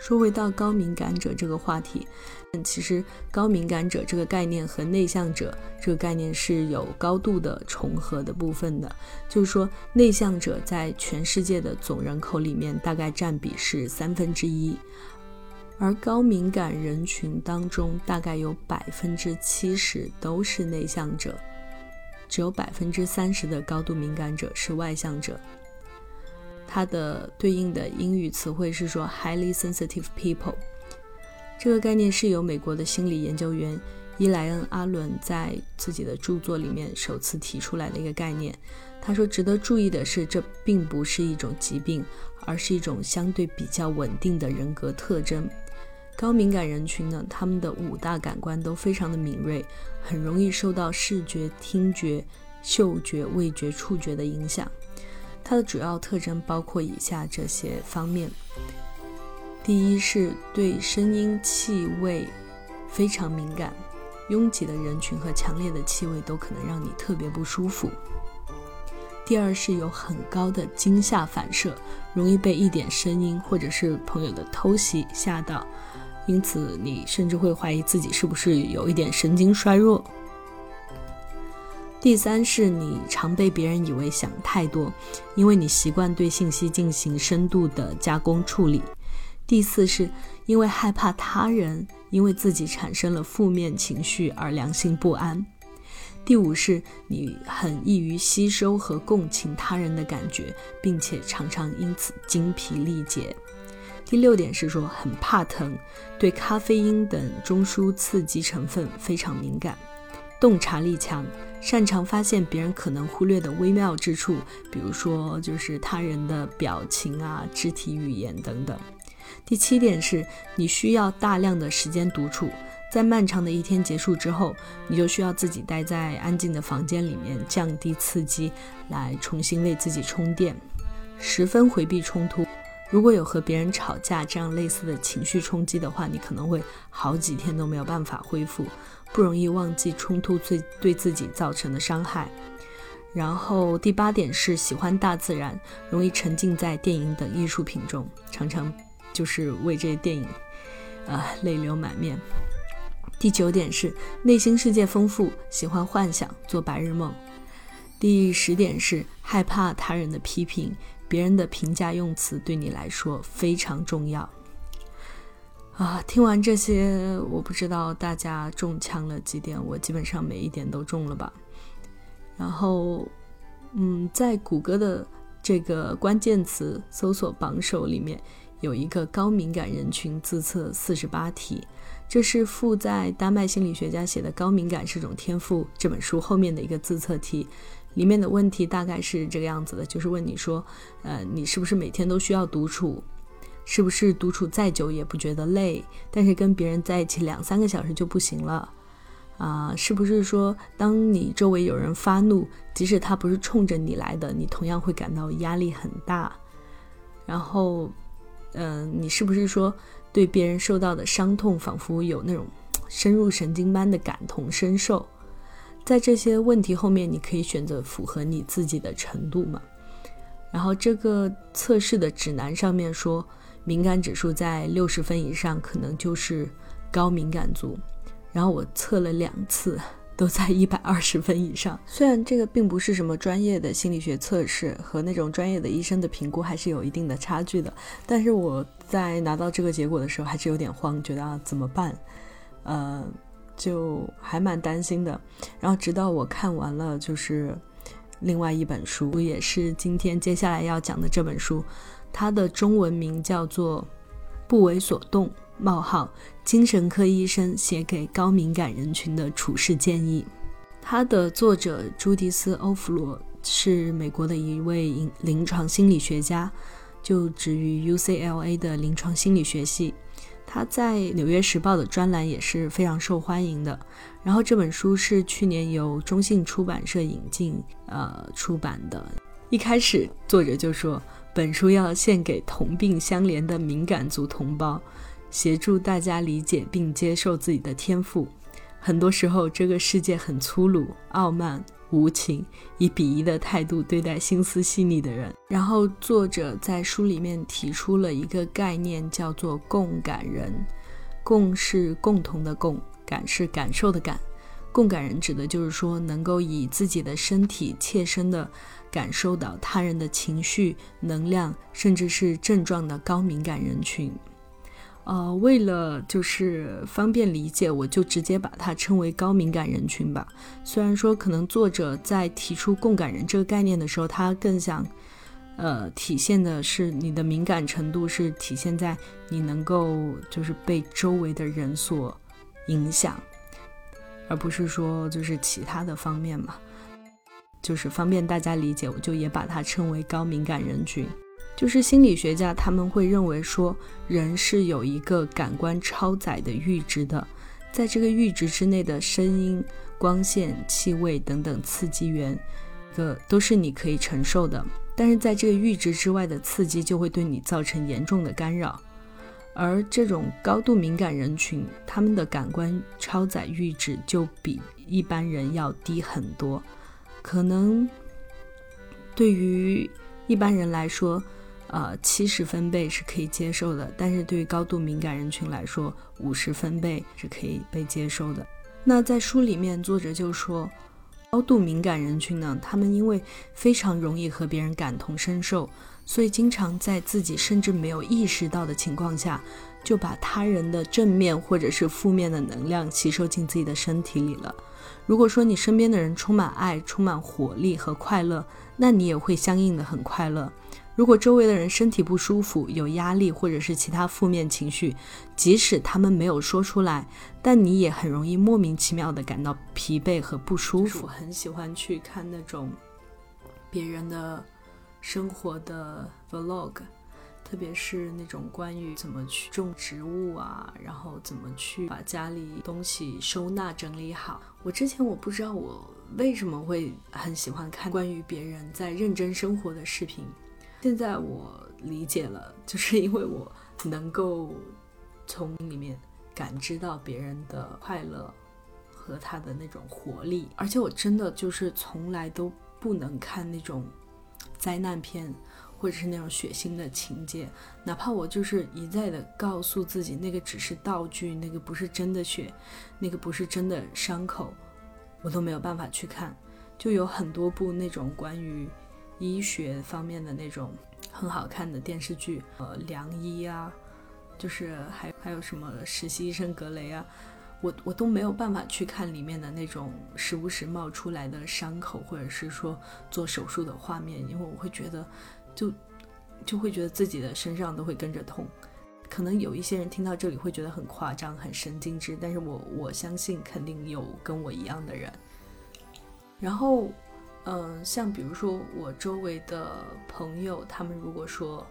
说回到高敏感者这个话题，嗯其实高敏感者这个概念和内向者这个概念是有高度的重合的部分的。就是说，内向者在全世界的总人口里面大概占比是三分之一，而高敏感人群当中大概有百分之七十都是内向者，只有百分之三十的高度敏感者是外向者。它的对应的英语词汇是说 highly sensitive people，这个概念是由美国的心理研究员伊莱恩·阿伦在自己的著作里面首次提出来的一个概念。他说，值得注意的是，这并不是一种疾病，而是一种相对比较稳定的人格特征。高敏感人群呢，他们的五大感官都非常的敏锐，很容易受到视觉、听觉、嗅觉、味觉、触觉的影响。它的主要特征包括以下这些方面：第一是对声音、气味非常敏感，拥挤的人群和强烈的气味都可能让你特别不舒服；第二是有很高的惊吓反射，容易被一点声音或者是朋友的偷袭吓到，因此你甚至会怀疑自己是不是有一点神经衰弱。第三是你常被别人以为想太多，因为你习惯对信息进行深度的加工处理。第四是因为害怕他人因为自己产生了负面情绪而良心不安。第五是你很易于吸收和共情他人的感觉，并且常常因此精疲力竭。第六点是说很怕疼，对咖啡因等中枢刺激成分非常敏感。洞察力强，擅长发现别人可能忽略的微妙之处，比如说就是他人的表情啊、肢体语言等等。第七点是你需要大量的时间独处，在漫长的一天结束之后，你就需要自己待在安静的房间里面，降低刺激，来重新为自己充电，十分回避冲突。如果有和别人吵架这样类似的情绪冲击的话，你可能会好几天都没有办法恢复。不容易忘记冲突最对自己造成的伤害。然后第八点是喜欢大自然，容易沉浸在电影等艺术品中，常常就是为这些电影，呃，泪流满面。第九点是内心世界丰富，喜欢幻想，做白日梦。第十点是害怕他人的批评，别人的评价用词对你来说非常重要。啊，听完这些，我不知道大家中枪了几点，我基本上每一点都中了吧。然后，嗯，在谷歌的这个关键词搜索榜首里面，有一个高敏感人群自测四十八题，这是附在丹麦心理学家写的《高敏感是种天赋》这本书后面的一个自测题。里面的问题大概是这个样子的，就是问你说，呃，你是不是每天都需要独处？是不是独处再久也不觉得累，但是跟别人在一起两三个小时就不行了？啊，是不是说当你周围有人发怒，即使他不是冲着你来的，你同样会感到压力很大？然后，嗯，你是不是说对别人受到的伤痛仿佛有那种深入神经般的感同身受？在这些问题后面，你可以选择符合你自己的程度嘛？然后这个测试的指南上面说。敏感指数在六十分以上，可能就是高敏感族。然后我测了两次，都在一百二十分以上。虽然这个并不是什么专业的心理学测试，和那种专业的医生的评估还是有一定的差距的。但是我在拿到这个结果的时候，还是有点慌，觉得啊怎么办？呃，就还蛮担心的。然后直到我看完了，就是另外一本书，也是今天接下来要讲的这本书。它的中文名叫做《不为所动：冒号精神科医生写给高敏感人群的处事建议》。它的作者朱迪斯·欧弗罗是美国的一位临床心理学家，就职于 UCLA 的临床心理学系。他在《纽约时报》的专栏也是非常受欢迎的。然后这本书是去年由中信出版社引进，呃，出版的。一开始作者就说。本书要献给同病相怜的敏感族同胞，协助大家理解并接受自己的天赋。很多时候，这个世界很粗鲁、傲慢、无情，以鄙夷的态度对待心思细腻的人。然后作者在书里面提出了一个概念，叫做“共感人”。共是共同的共，感是感受的感。共感人指的就是说，能够以自己的身体切身的感受到他人的情绪、能量，甚至是症状的高敏感人群。呃，为了就是方便理解，我就直接把它称为高敏感人群吧。虽然说可能作者在提出共感人这个概念的时候，他更想，呃，体现的是你的敏感程度是体现在你能够就是被周围的人所影响，而不是说就是其他的方面嘛。就是方便大家理解，我就也把它称为高敏感人群。就是心理学家他们会认为说，人是有一个感官超载的阈值的，在这个阈值之内的声音、光线、气味等等刺激源，个都是你可以承受的。但是在这个阈值之外的刺激就会对你造成严重的干扰。而这种高度敏感人群，他们的感官超载阈值就比一般人要低很多。可能对于一般人来说，呃，七十分贝是可以接受的，但是对于高度敏感人群来说，五十分贝是可以被接受的。那在书里面，作者就说，高度敏感人群呢，他们因为非常容易和别人感同身受，所以经常在自己甚至没有意识到的情况下，就把他人的正面或者是负面的能量吸收进自己的身体里了。如果说你身边的人充满爱、充满活力和快乐，那你也会相应的很快乐。如果周围的人身体不舒服、有压力或者是其他负面情绪，即使他们没有说出来，但你也很容易莫名其妙的感到疲惫和不舒服。我很喜欢去看那种别人的生活的 vlog，特别是那种关于怎么去种植物啊，然后怎么去把家里东西收纳整理好。我之前我不知道我为什么会很喜欢看关于别人在认真生活的视频。现在我理解了，就是因为我能够从里面感知到别人的快乐和他的那种活力，而且我真的就是从来都不能看那种灾难片或者是那种血腥的情节，哪怕我就是一再的告诉自己那个只是道具，那个不是真的血，那个不是真的伤口，我都没有办法去看。就有很多部那种关于。医学方面的那种很好看的电视剧，呃，良医啊，就是还还有什么实习医生格雷啊，我我都没有办法去看里面的那种时不时冒出来的伤口，或者是说做手术的画面，因为我会觉得就就会觉得自己的身上都会跟着痛。可能有一些人听到这里会觉得很夸张、很神经质，但是我我相信肯定有跟我一样的人。然后。嗯，像比如说我周围的朋友，他们如果说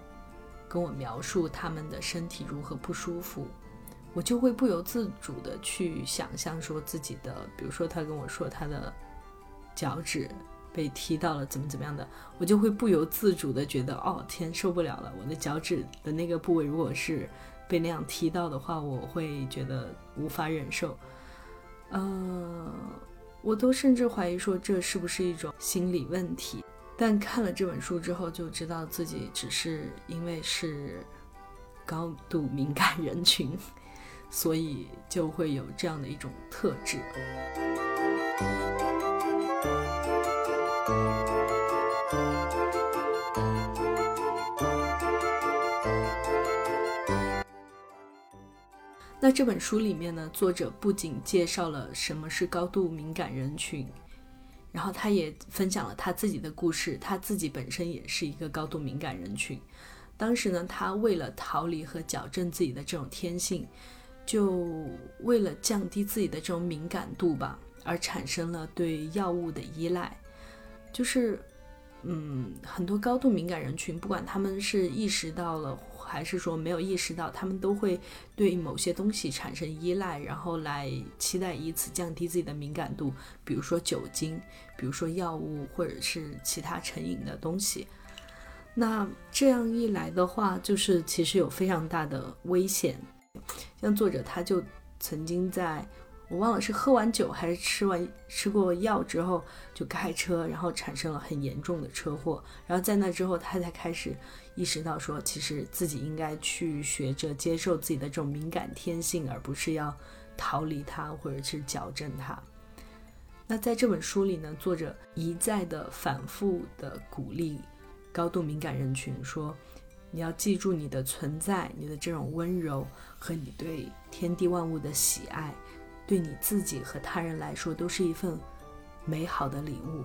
跟我描述他们的身体如何不舒服，我就会不由自主的去想象说自己的，比如说他跟我说他的脚趾被踢到了怎么怎么样的，我就会不由自主的觉得，哦天，受不了了，我的脚趾的那个部位如果是被那样踢到的话，我会觉得无法忍受。嗯。我都甚至怀疑说这是不是一种心理问题，但看了这本书之后就知道自己只是因为是高度敏感人群，所以就会有这样的一种特质。在这本书里面呢，作者不仅介绍了什么是高度敏感人群，然后他也分享了他自己的故事。他自己本身也是一个高度敏感人群。当时呢，他为了逃离和矫正自己的这种天性，就为了降低自己的这种敏感度吧，而产生了对药物的依赖。就是，嗯，很多高度敏感人群，不管他们是意识到了。还是说没有意识到，他们都会对某些东西产生依赖，然后来期待以此降低自己的敏感度，比如说酒精，比如说药物，或者是其他成瘾的东西。那这样一来的话，就是其实有非常大的危险。像作者他就曾经在我忘了是喝完酒还是吃完吃过药之后就开车，然后产生了很严重的车祸。然后在那之后，他才开始意识到说，其实自己应该去学着接受自己的这种敏感天性，而不是要逃离它或者是矫正它。那在这本书里呢，作者一再的反复的鼓励高度敏感人群说，你要记住你的存在，你的这种温柔和你对天地万物的喜爱。对你自己和他人来说都是一份美好的礼物，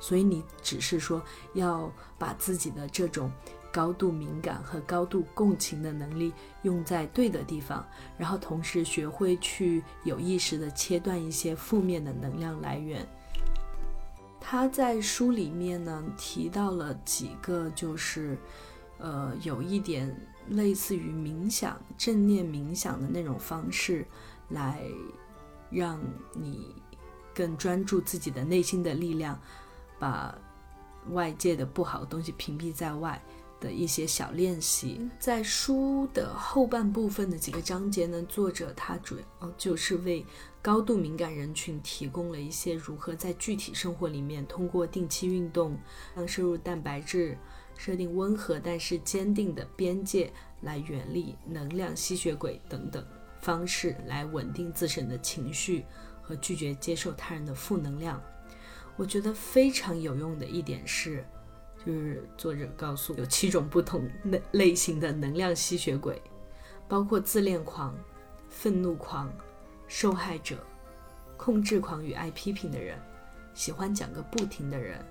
所以你只是说要把自己的这种高度敏感和高度共情的能力用在对的地方，然后同时学会去有意识的切断一些负面的能量来源。他在书里面呢提到了几个，就是呃有一点类似于冥想、正念冥想的那种方式来。让你更专注自己的内心的力量，把外界的不好的东西屏蔽在外的一些小练习，在书的后半部分的几个章节呢，作者他主要就是为高度敏感人群提供了一些如何在具体生活里面通过定期运动、让摄入蛋白质、设定温和但是坚定的边界来远离能量吸血鬼等等。方式来稳定自身的情绪和拒绝接受他人的负能量。我觉得非常有用的一点是，就是作者告诉有七种不同类类型的能量吸血鬼，包括自恋狂、愤怒狂、受害者、控制狂与爱批评的人、喜欢讲个不停的人、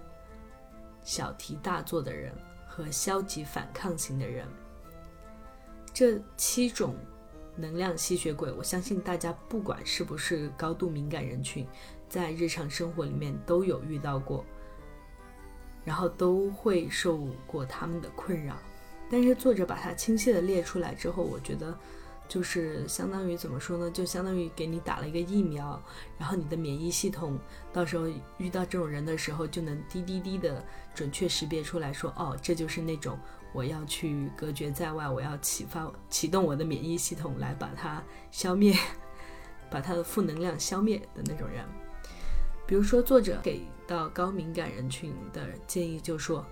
小题大做的人和消极反抗型的人。这七种。能量吸血鬼，我相信大家不管是不是高度敏感人群，在日常生活里面都有遇到过，然后都会受过他们的困扰。但是作者把它清晰的列出来之后，我觉得就是相当于怎么说呢？就相当于给你打了一个疫苗，然后你的免疫系统到时候遇到这种人的时候，就能滴滴滴的准确识别出来说，哦，这就是那种。我要去隔绝在外，我要启发启动我的免疫系统来把它消灭，把它的负能量消灭的那种人。比如说，作者给到高敏感人群的建议就说：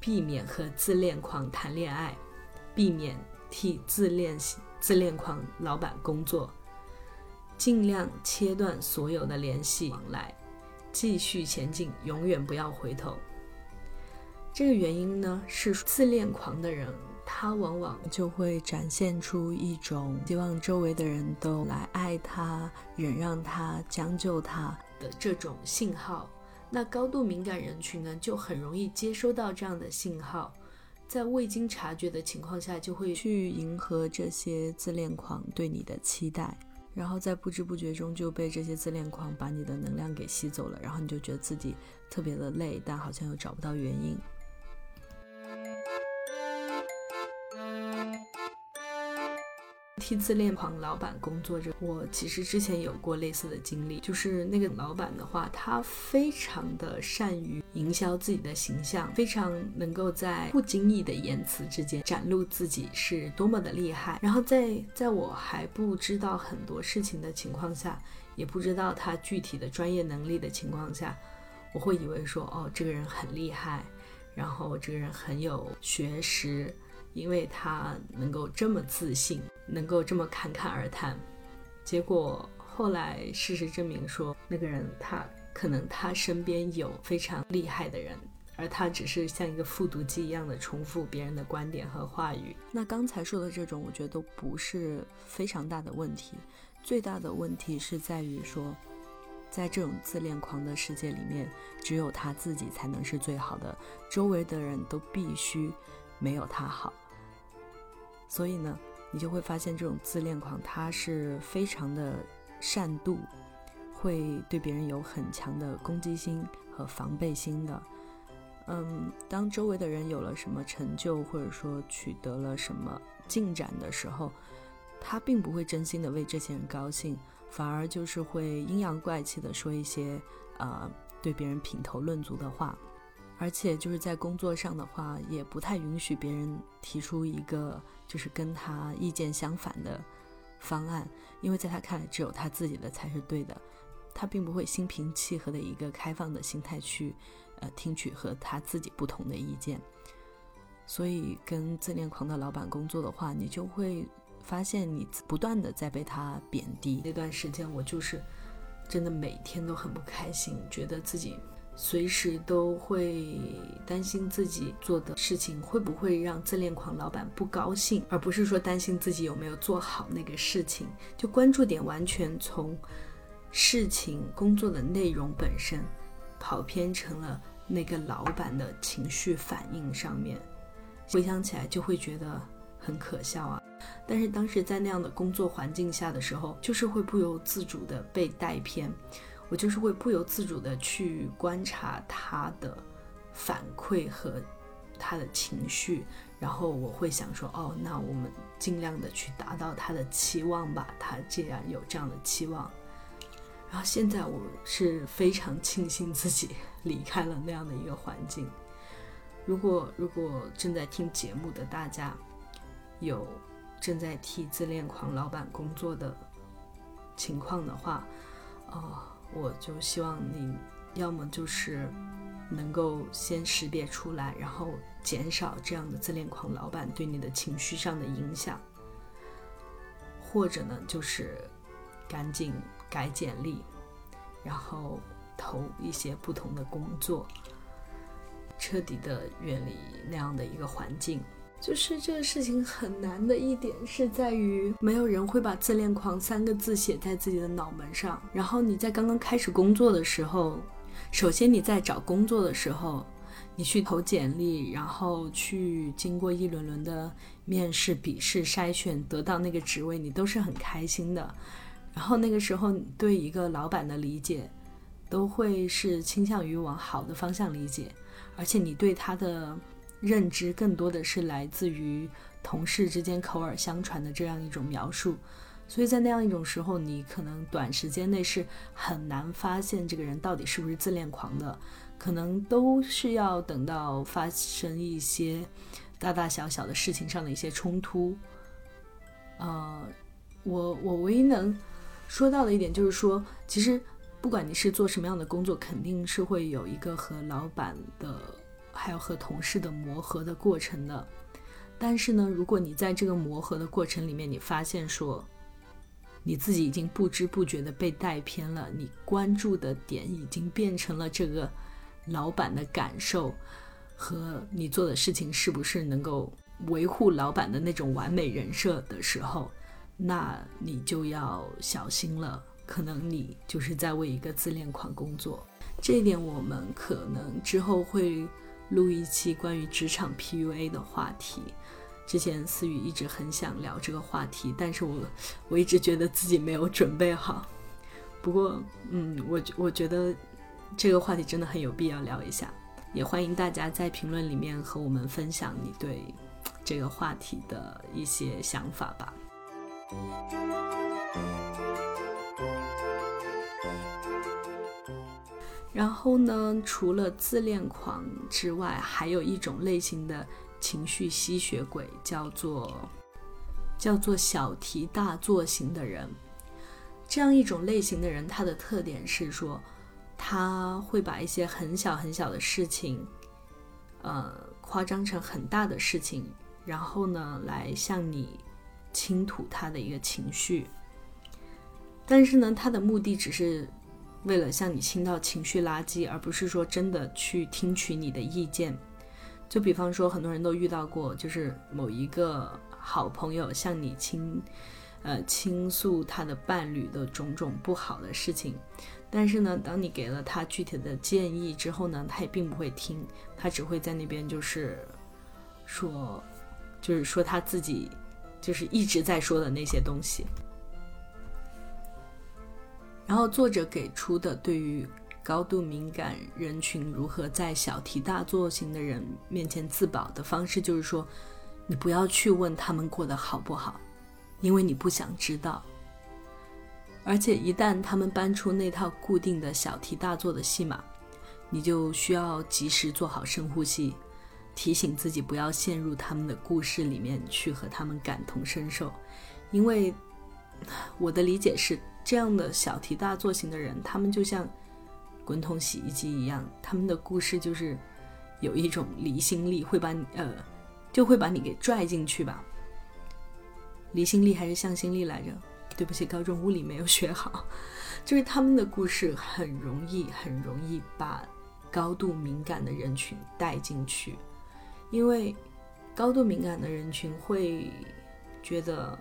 避免和自恋狂谈恋爱，避免替自恋自恋狂老板工作，尽量切断所有的联系往来，继续前进，永远不要回头。这个原因呢，是自恋狂的人，他往往就会展现出一种希望周围的人都来爱他、忍让他、将就他的这种信号。那高度敏感人群呢，就很容易接收到这样的信号，在未经察觉的情况下，就会去迎合这些自恋狂对你的期待，然后在不知不觉中就被这些自恋狂把你的能量给吸走了，然后你就觉得自己特别的累，但好像又找不到原因。替自恋狂老板工作着，我其实之前有过类似的经历，就是那个老板的话，他非常的善于营销自己的形象，非常能够在不经意的言辞之间展露自己是多么的厉害。然后在在我还不知道很多事情的情况下，也不知道他具体的专业能力的情况下，我会以为说，哦，这个人很厉害，然后这个人很有学识。因为他能够这么自信，能够这么侃侃而谈，结果后来事实证明说，那个人他可能他身边有非常厉害的人，而他只是像一个复读机一样的重复别人的观点和话语。那刚才说的这种，我觉得都不是非常大的问题，最大的问题是在于说，在这种自恋狂的世界里面，只有他自己才能是最好的，周围的人都必须没有他好。所以呢，你就会发现这种自恋狂，他是非常的善妒，会对别人有很强的攻击心和防备心的。嗯，当周围的人有了什么成就，或者说取得了什么进展的时候，他并不会真心的为这些人高兴，反而就是会阴阳怪气的说一些呃对别人品头论足的话。而且就是在工作上的话，也不太允许别人提出一个就是跟他意见相反的方案，因为在他看来，只有他自己的才是对的。他并不会心平气和的一个开放的心态去，呃，听取和他自己不同的意见。所以，跟自恋狂的老板工作的话，你就会发现你不断的在被他贬低。那段时间，我就是真的每天都很不开心，觉得自己随时都会担心自己做的事情会不会让自恋狂老板不高兴，而不是说担心自己有没有做好那个事情。就关注点完全从。事情工作的内容本身，跑偏成了那个老板的情绪反应上面，回想起来就会觉得很可笑啊。但是当时在那样的工作环境下的时候，就是会不由自主的被带偏，我就是会不由自主的去观察他的反馈和他的情绪，然后我会想说，哦，那我们尽量的去达到他的期望吧。他既然有这样的期望。然后现在我是非常庆幸自己 离开了那样的一个环境。如果如果正在听节目的大家有正在替自恋狂老板工作的情况的话，呃，我就希望你要么就是能够先识别出来，然后减少这样的自恋狂老板对你的情绪上的影响，或者呢就是赶紧。改简历，然后投一些不同的工作，彻底的远离那样的一个环境。就是这个事情很难的一点是在于，没有人会把“自恋狂”三个字写在自己的脑门上。然后你在刚刚开始工作的时候，首先你在找工作的时候，你去投简历，然后去经过一轮轮的面试、笔试、筛选，得到那个职位，你都是很开心的。然后那个时候，对一个老板的理解，都会是倾向于往好的方向理解，而且你对他的认知更多的是来自于同事之间口耳相传的这样一种描述，所以在那样一种时候，你可能短时间内是很难发现这个人到底是不是自恋狂的，可能都是要等到发生一些大大小小的事情上的一些冲突。呃，我我唯一能。说到的一点就是说，其实不管你是做什么样的工作，肯定是会有一个和老板的，还有和同事的磨合的过程的。但是呢，如果你在这个磨合的过程里面，你发现说，你自己已经不知不觉的被带偏了，你关注的点已经变成了这个老板的感受和你做的事情是不是能够维护老板的那种完美人设的时候。那你就要小心了，可能你就是在为一个自恋狂工作。这一点我们可能之后会录一期关于职场 PUA 的话题。之前思雨一直很想聊这个话题，但是我我一直觉得自己没有准备好。不过，嗯，我我觉得这个话题真的很有必要聊一下，也欢迎大家在评论里面和我们分享你对这个话题的一些想法吧。然后呢？除了自恋狂之外，还有一种类型的情绪吸血鬼，叫做叫做小题大做型的人。这样一种类型的人，他的特点是说，他会把一些很小很小的事情，呃，夸张成很大的事情，然后呢，来向你。倾吐他的一个情绪，但是呢，他的目的只是为了向你倾倒情绪垃圾，而不是说真的去听取你的意见。就比方说，很多人都遇到过，就是某一个好朋友向你倾，呃，倾诉他的伴侣的种种不好的事情，但是呢，当你给了他具体的建议之后呢，他也并不会听，他只会在那边就是说，就是说他自己。就是一直在说的那些东西，然后作者给出的对于高度敏感人群如何在小题大做型的人面前自保的方式，就是说，你不要去问他们过得好不好，因为你不想知道。而且一旦他们搬出那套固定的小题大做的戏码，你就需要及时做好深呼吸。提醒自己不要陷入他们的故事里面去和他们感同身受，因为我的理解是，这样的小题大做型的人，他们就像滚筒洗衣机一样，他们的故事就是有一种离心力，会把你呃，就会把你给拽进去吧。离心力还是向心力来着？对不起，高中物理没有学好。就是他们的故事很容易，很容易把高度敏感的人群带进去，因为高度敏感的人群会觉得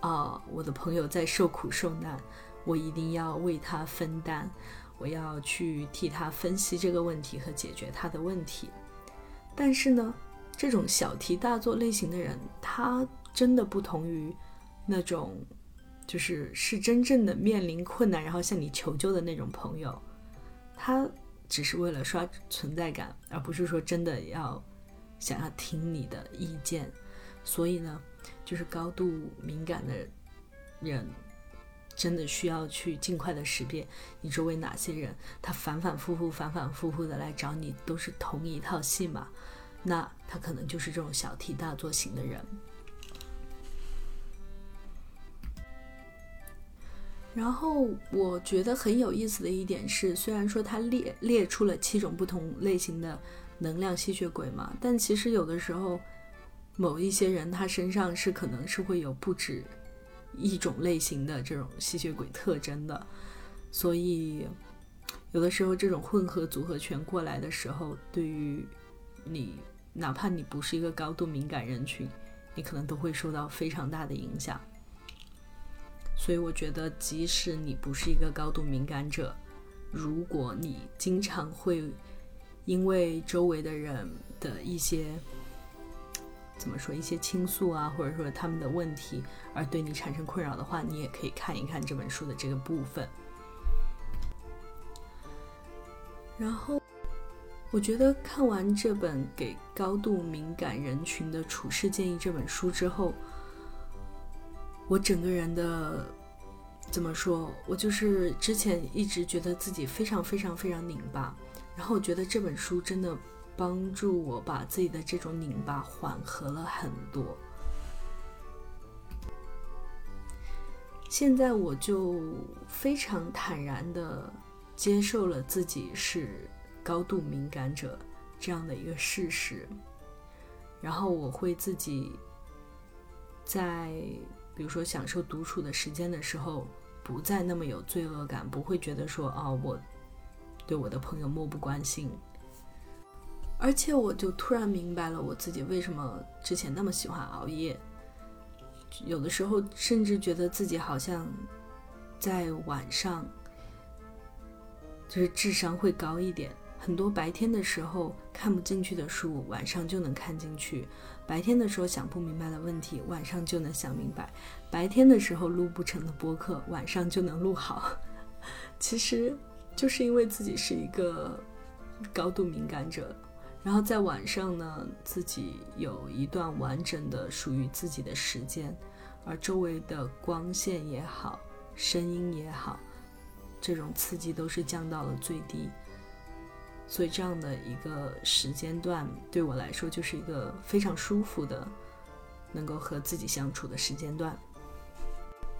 啊，我的朋友在受苦受难，我一定要为他分担，我要去替他分析这个问题和解决他的问题。但是呢，这种小题大做类型的人，他真的不同于那种。就是是真正的面临困难，然后向你求救的那种朋友，他只是为了刷存在感，而不是说真的要想要听你的意见。所以呢，就是高度敏感的人，真的需要去尽快的识别你周围哪些人，他反反复复、反反复复的来找你，都是同一套戏码，那他可能就是这种小题大做型的人。然后我觉得很有意思的一点是，虽然说他列列出了七种不同类型的能量吸血鬼嘛，但其实有的时候，某一些人他身上是可能是会有不止一种类型的这种吸血鬼特征的，所以有的时候这种混合组合拳过来的时候，对于你，哪怕你不是一个高度敏感人群，你可能都会受到非常大的影响。所以我觉得，即使你不是一个高度敏感者，如果你经常会因为周围的人的一些怎么说一些倾诉啊，或者说他们的问题而对你产生困扰的话，你也可以看一看这本书的这个部分。然后，我觉得看完这本给高度敏感人群的处事建议这本书之后。我整个人的怎么说？我就是之前一直觉得自己非常非常非常拧巴，然后我觉得这本书真的帮助我把自己的这种拧巴缓和了很多。现在我就非常坦然的接受了自己是高度敏感者这样的一个事实，然后我会自己在。比如说，享受独处的时间的时候，不再那么有罪恶感，不会觉得说，哦，我对我的朋友漠不关心。而且，我就突然明白了我自己为什么之前那么喜欢熬夜，有的时候甚至觉得自己好像在晚上，就是智商会高一点。很多白天的时候看不进去的书，晚上就能看进去；白天的时候想不明白的问题，晚上就能想明白；白天的时候录不成的播客，晚上就能录好。其实就是因为自己是一个高度敏感者，然后在晚上呢，自己有一段完整的属于自己的时间，而周围的光线也好，声音也好，这种刺激都是降到了最低。所以这样的一个时间段对我来说就是一个非常舒服的，能够和自己相处的时间段。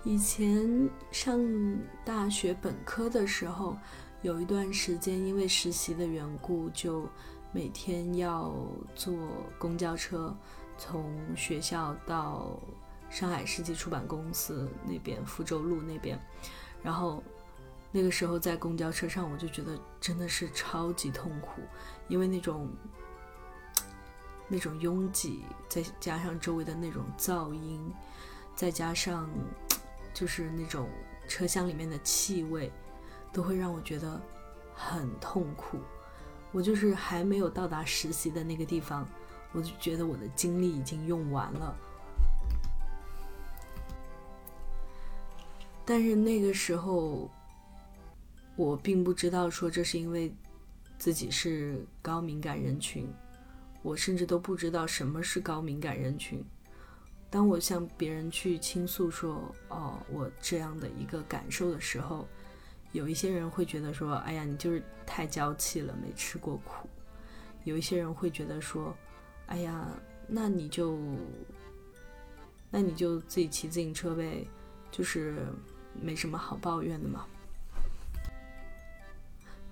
以前上大学本科的时候，有一段时间因为实习的缘故，就每天要坐公交车从学校到上海世纪出版公司那边福州路那边，然后。那个时候在公交车上，我就觉得真的是超级痛苦，因为那种 那种拥挤，再加上周围的那种噪音，再加上就是那种车厢里面的气味，都会让我觉得很痛苦。我就是还没有到达实习的那个地方，我就觉得我的精力已经用完了。但是那个时候。我并不知道说这是因为自己是高敏感人群，我甚至都不知道什么是高敏感人群。当我向别人去倾诉说“哦，我这样的一个感受”的时候，有一些人会觉得说：“哎呀，你就是太娇气了，没吃过苦。”有一些人会觉得说：“哎呀，那你就那你就自己骑自行车呗，就是没什么好抱怨的嘛。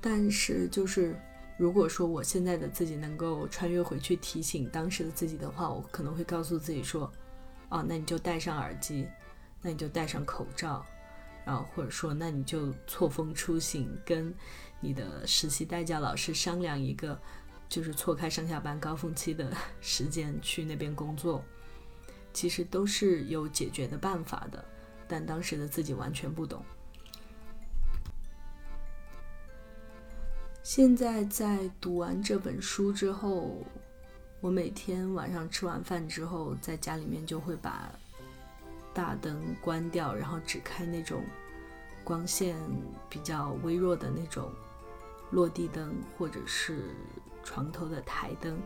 但是就是如果说我现在的自己能够穿越回去提醒当时的自己的话，我可能会告诉自己说：“哦，那你就戴上耳机，那你就戴上口罩，啊或者说那你就错峰出行，跟你的实习代教老师商量一个。”就是错开上下班高峰期的 时间去那边工作，其实都是有解决的办法的，但当时的自己完全不懂。现在在读完这本书之后，我每天晚上吃完饭之后，在家里面就会把大灯关掉，然后只开那种光线比较微弱的那种落地灯，或者是。床头的台灯，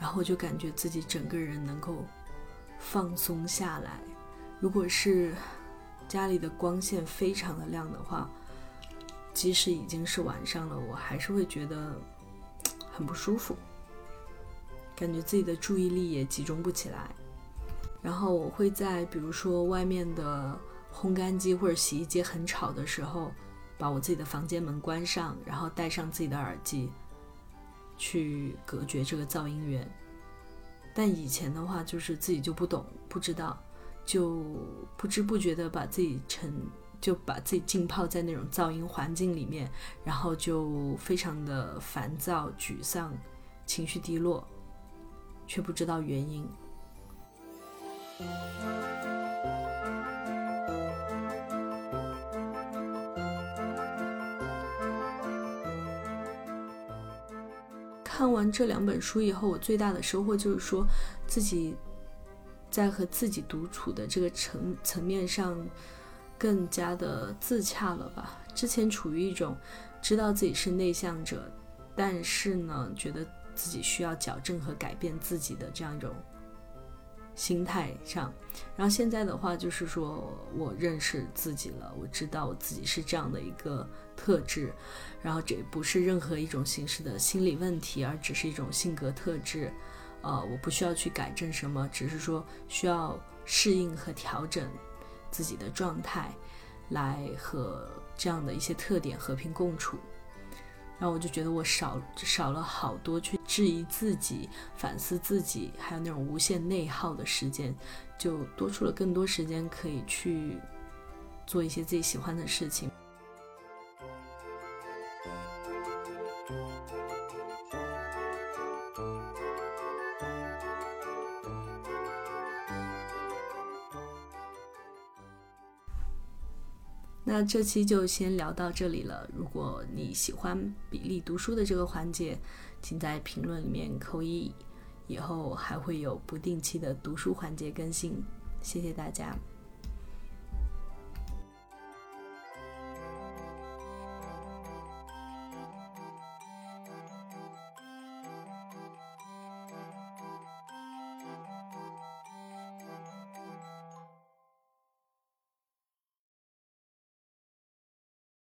然后就感觉自己整个人能够放松下来。如果是家里的光线非常的亮的话，即使已经是晚上了，我还是会觉得很不舒服，感觉自己的注意力也集中不起来。然后我会在比如说外面的烘干机或者洗衣机很吵的时候，把我自己的房间门关上，然后戴上自己的耳机。去隔绝这个噪音源，但以前的话就是自己就不懂不知道，就不知不觉的把自己沉，就把自己浸泡在那种噪音环境里面，然后就非常的烦躁、沮丧、情绪低落，却不知道原因。看完这两本书以后，我最大的收获就是说，自己在和自己独处的这个层层面上，更加的自洽了吧。之前处于一种知道自己是内向者，但是呢，觉得自己需要矫正和改变自己的这样一种。心态上，然后现在的话就是说我认识自己了，我知道我自己是这样的一个特质，然后这不是任何一种形式的心理问题，而只是一种性格特质，呃，我不需要去改正什么，只是说需要适应和调整自己的状态，来和这样的一些特点和平共处。然后我就觉得我少少了好多去质疑自己、反思自己，还有那种无限内耗的时间，就多出了更多时间可以去做一些自己喜欢的事情。那这期就先聊到这里了。如果你喜欢比利读书的这个环节，请在评论里面扣一，以后还会有不定期的读书环节更新。谢谢大家。